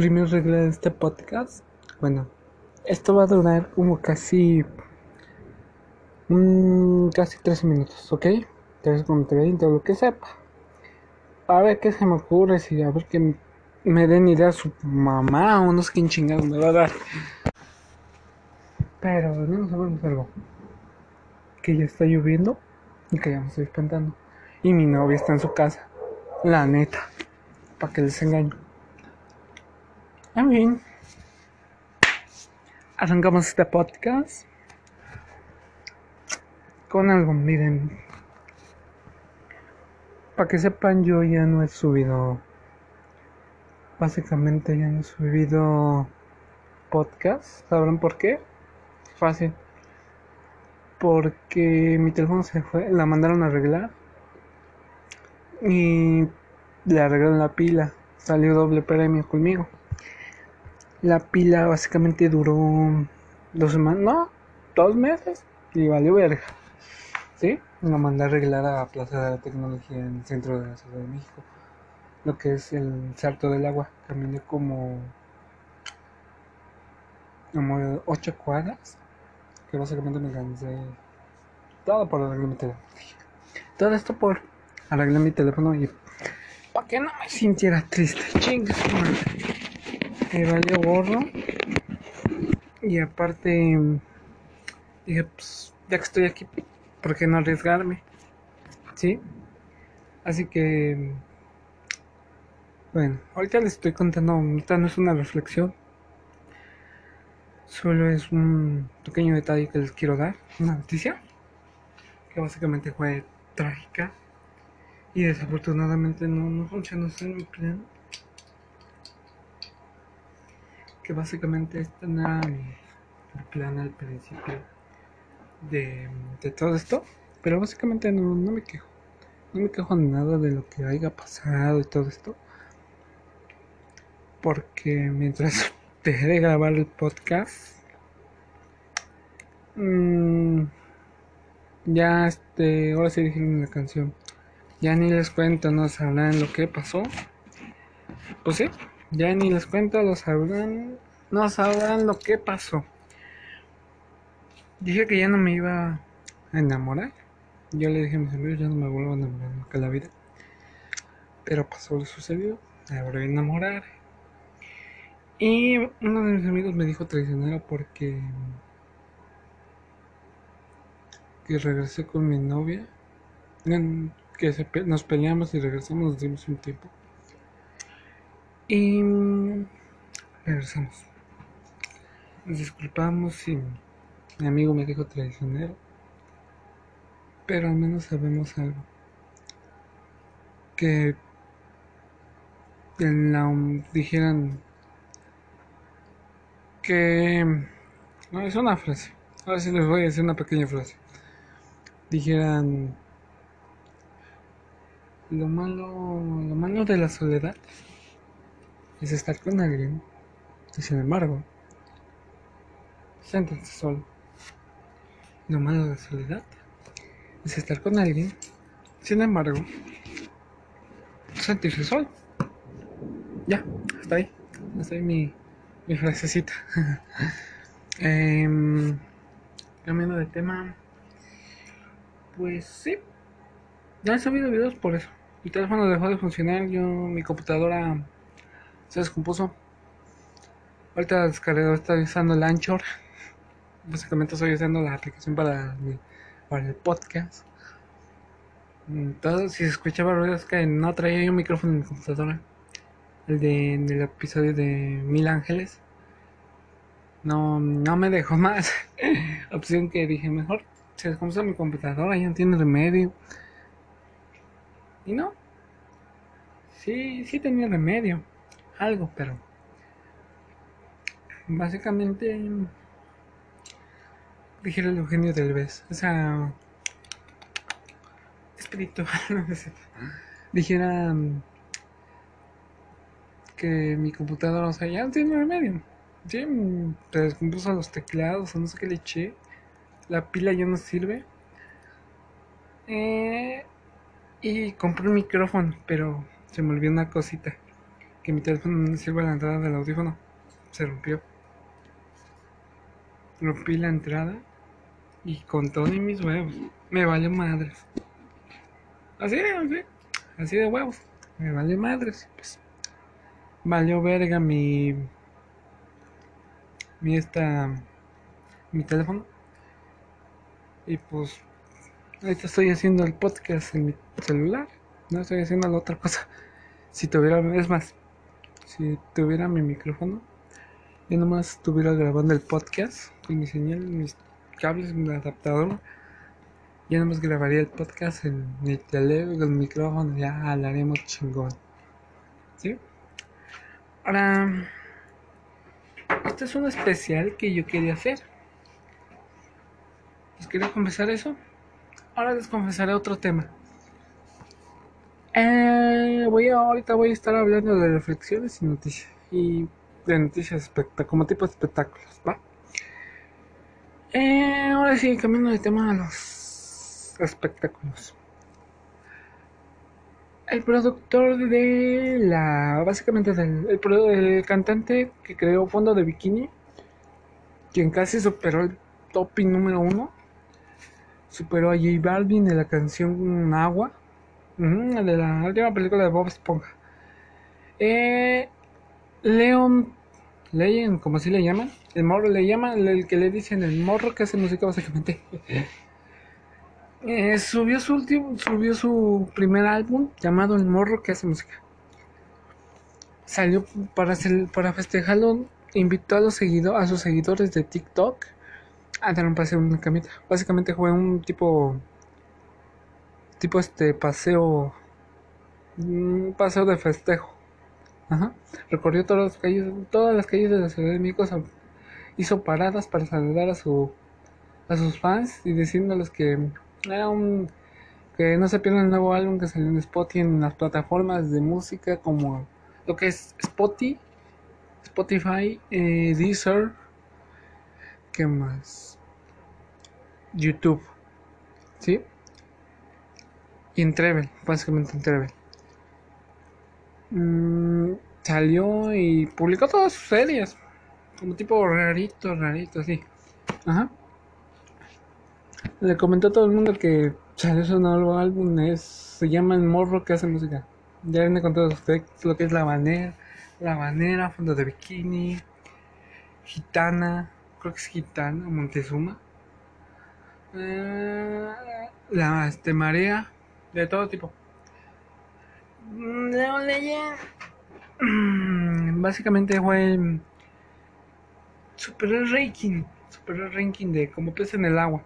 primera regla de este podcast. Bueno, esto va a durar como casi. Mm, casi 13 minutos, ¿ok? 3 con 30, lo que sepa. A ver qué se me ocurre, si a ver que me den idea su mamá o no sé quién chingado me va a dar. Pero no sabemos algo. Que ya está lloviendo y que ya me estoy espantando. Y mi novia está en su casa. La neta. Para que les engañe. En fin. Arrancamos este podcast. Con algo, miren. Para que sepan, yo ya no he subido. Básicamente ya no he subido podcast. ¿Sabrán por qué? Fácil. Porque mi teléfono se fue, la mandaron a arreglar. Y le arreglaron la pila. Salió doble premio conmigo. La pila básicamente duró dos semanas, no, dos meses. Y valió verga. ¿Sí? La mandé a arreglar a Plaza de la Tecnología en el centro de la Ciudad de México. Lo que es el Salto del Agua. Caminé como. como ocho cuadras. Que básicamente me cansé. Todo por arreglar mi teléfono. Todo esto por arreglar mi teléfono y. para que no me sintiera triste. Chingas, madre. Me valió gorro. Y aparte. Dije, pues, ya que estoy aquí, ¿por qué no arriesgarme? ¿Sí? Así que. Bueno, ahorita les estoy contando, ahorita no es una reflexión, solo es un pequeño detalle que les quiero dar, una noticia que básicamente fue trágica y desafortunadamente no, no funcionó en mi plan. Básicamente este no era mi plan al principio de, de todo esto, pero básicamente no, no me quejo, no me quejo nada de lo que haya pasado y todo esto porque mientras dejé de grabar el podcast mm, ya este ahora sí dijeron la canción. Ya ni les cuento no sabrán lo que pasó. Pues sí ya ni les cuento lo sabrán no sabrán lo que pasó dije que ya no me iba a enamorar yo le dije a mis amigos ya no me vuelvo a enamorar nunca en la vida pero pasó lo sucedió me volví a enamorar y uno de mis amigos me dijo traicionero porque que regresé con mi novia. Que nos peleamos y regresamos, nos dimos un tiempo. Y regresamos. Nos disculpamos y mi amigo me dijo traicionero. Pero al menos sabemos algo. Que en la dijeran que no es una frase. Ahora sí les voy a decir una pequeña frase. Dijeran lo malo, lo malo de la soledad es estar con alguien y sin embargo siéntense solo. Lo malo de la soledad es estar con alguien sin embargo sentirse solo. Ya, hasta ahí. Hasta ahí mi frasecita. eh, cambiando de tema. Pues sí. No he subido videos por eso. Mi teléfono dejó de funcionar. Yo, mi computadora se descompuso. Ahorita descargué, estoy usando el Anchor. Básicamente estoy usando la aplicación para, para el podcast. Entonces, si se escuchaba ruidos que no traía yo un micrófono en mi computadora el de, del episodio de Mil Ángeles. No, no me dejó más opción que dije, mejor se descompuso mi computadora, ya no tiene remedio. Y no, sí, sí tenía remedio, algo, pero básicamente dijera el Eugenio del Vez, o sea, espiritual, no sé, dijera que mi computadora, o sea, ya no tiene remedio. Sí, se descompuso los teclados, o no sé qué le eché. La pila ya no sirve. Eh, y compré un micrófono, pero se me olvidó una cosita. Que mi teléfono no sirve la entrada del audífono. Se rompió. Rompí la entrada y con todo y mis huevos. Me valió madres. Así, así. Así de huevos. Me valió madres. Pues, valió verga mi. Mi esta. Mi teléfono. Y pues. Ahorita estoy haciendo el podcast en mi celular. No estoy haciendo la otra cosa. Si tuviera. Es más. Si tuviera mi micrófono. Yo nomás estuviera grabando el podcast con mi señal, mis cables, mi adaptador. Ya nomás grabaría el podcast en mi teléfono, el micrófono, ya hablaremos chingón. ¿Sí? Ahora, este es un especial que yo quería hacer. Les quería confesar eso. Ahora les confesaré otro tema. Eh, voy a, ahorita voy a estar hablando de reflexiones y noticias. Y de noticias como tipo de espectáculos, ¿va? Eh, ahora sí, cambiando de tema a los espectáculos. El productor de la. Básicamente, del, el, cantante que creó Fondo de Bikini, quien casi superó el topping número uno, superó a J Balvin de la canción Agua, de la última película de Bob Esponja. Eh, Leon Leyen, como así le llaman, el morro le llaman, el que le dicen el morro que hace música básicamente. Eh, subió su último, subió su primer álbum llamado El morro que hace música. Salió para para festejarlo, invitó a los seguidores, a sus seguidores de TikTok a dar un paseo en una camita. Básicamente fue un tipo tipo este paseo un paseo de festejo Ajá. Recorrió todas las calles, todas las calles de la Ciudad de México, hizo paradas para saludar a su a sus fans y diciéndoles que era un que no se pierdan el nuevo álbum que salió en Spotify en las plataformas de música como lo que es Spotify, Spotify, eh, Deezer, ¿qué más? YouTube, ¿sí? Y en Trevel, básicamente en Trevel. Mm, salió y publicó todas sus series. Como tipo rarito, rarito, así. Ajá. Le comentó a todo el mundo que salió su nuevo álbum. Es, se llama El Morro que hace música. Ya viene con todos ustedes lo que es la banera, la banera, fondo de bikini, gitana, creo que es gitana, Montezuma. Eh, la este, marea, de todo tipo. Leo Legend. Básicamente fue. Superó el ranking. Superó el ranking de como pez en el agua.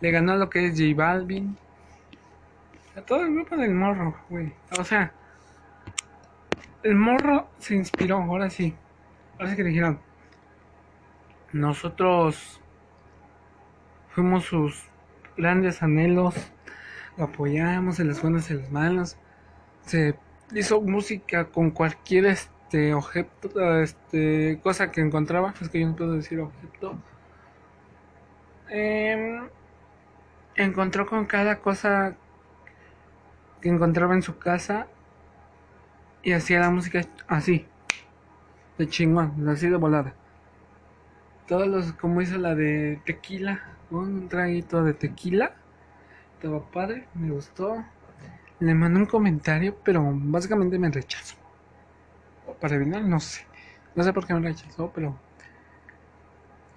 Le ganó lo que es J Balvin. A todo el grupo del morro, güey. O sea. El morro se inspiró, ahora sí. Ahora sí que dijeron. Nosotros fuimos sus grandes anhelos. Lo apoyamos en las buenas y en las malas. Se hizo música con cualquier este objeto, este cosa que encontraba, es que yo no puedo decir objeto. Em, encontró con cada cosa que encontraba en su casa y hacía la música así, de chingón, así de volada. Todos los, como hizo la de tequila, un traguito de tequila, estaba padre, me gustó. Le mandé un comentario, pero básicamente me rechazó. Para evitar, no sé. No sé por qué me rechazó, pero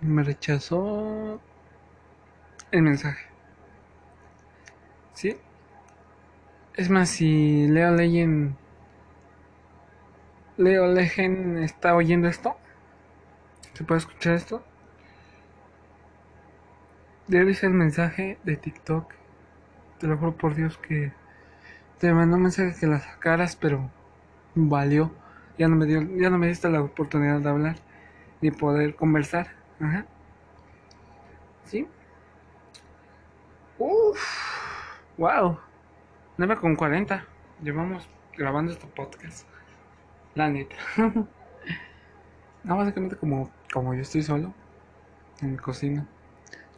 me rechazó el mensaje. ¿Sí? Es más, si Leo Legend Leo Legend está oyendo esto, ¿se puede escuchar esto? Le el mensaje de TikTok. Te lo juro por Dios que te mandó un mensaje que la sacaras, pero valió. Ya no me dio, ya no me diste la oportunidad de hablar ni poder conversar. Ajá. ¿Sí? Uf. Wow. 9 con 40. Llevamos grabando este podcast. La neta. no, básicamente como, como yo estoy solo en mi cocina.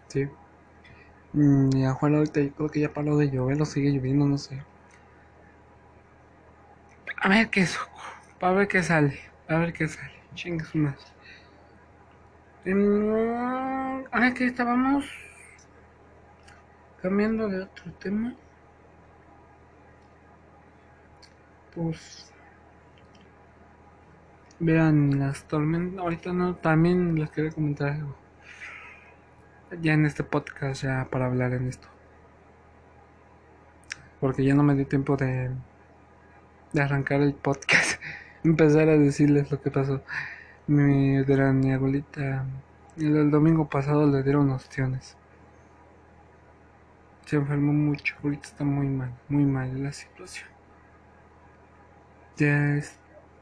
Sí. Mm, y afuera ahorita yo creo que ya paró de llover o sigue lloviendo, no sé. A ver qué es. para ver qué sale. A ver qué sale. Chingas más. Eh, ah, que estábamos cambiando de otro tema. Pues vean las tormentas. Ahorita no, también les quería comentar algo. Ya en este podcast, ya para hablar en esto. Porque ya no me dio tiempo de, de arrancar el podcast. Empezar a decirles lo que pasó. Mi, de mi abuelita. El, domingo pasado le dieron opciones. Se enfermó mucho. Ahorita está muy mal, muy mal la situación. Ya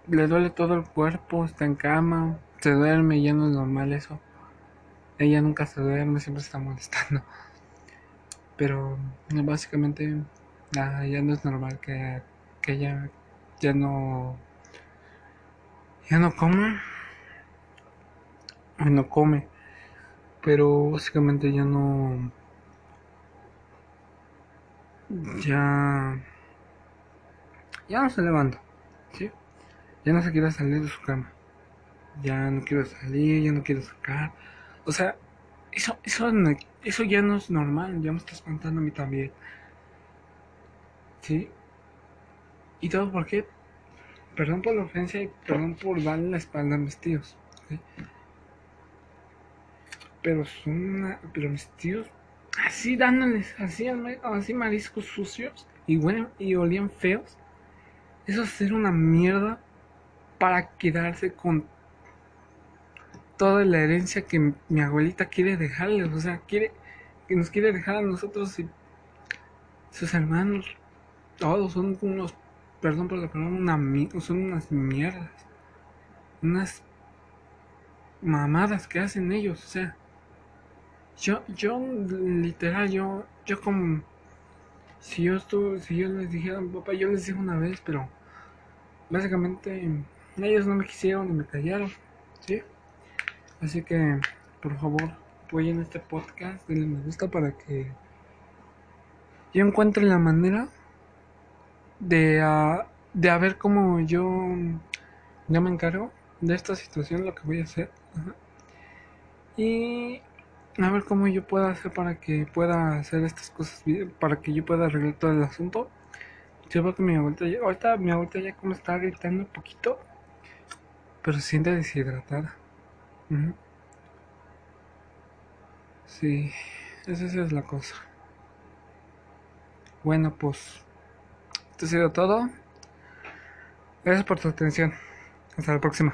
le duele todo el cuerpo, está en cama, se duerme, ya no es normal eso. Ella nunca se duerme, siempre está molestando. Pero básicamente ya no es normal que, que ella ya no ya no come no come pero básicamente ya no ya ya no se levanta ¿sí? ya no se quiere salir de su cama ya no quiere salir ya no quiere sacar o sea eso eso eso ya no es normal ya me está espantando a mí también. Sí y todo porque perdón por la ofensa y perdón por darle la espalda a mis tíos pero son pero mis tíos así dándoles así, así mariscos sucios y bueno y olían feos. Eso es ser una mierda para quedarse con toda la herencia que mi abuelita quiere dejarles o sea quiere que nos quiere dejar a nosotros y sus hermanos todos son unos perdón por la palabra una, son unas mierdas unas mamadas que hacen ellos o sea yo, yo, literal, yo, yo como, si yo estuve, si yo les dijera, papá, yo les dije una vez, pero básicamente ellos no me quisieron y me callaron, ¿sí? Así que, por favor, apoyen este podcast, denle me gusta para que yo encuentre la manera de, uh, de a ver cómo yo, yo me encargo de esta situación, lo que voy a hacer. Y a ver cómo yo puedo hacer para que pueda hacer estas cosas para que yo pueda arreglar todo el asunto. Yo veo que mi abuelita ya, ahorita mi abuelita ya como está gritando un poquito, pero se siente deshidratada. Sí, esa es la cosa. Bueno, pues esto ha sido todo. Gracias por tu atención. Hasta la próxima.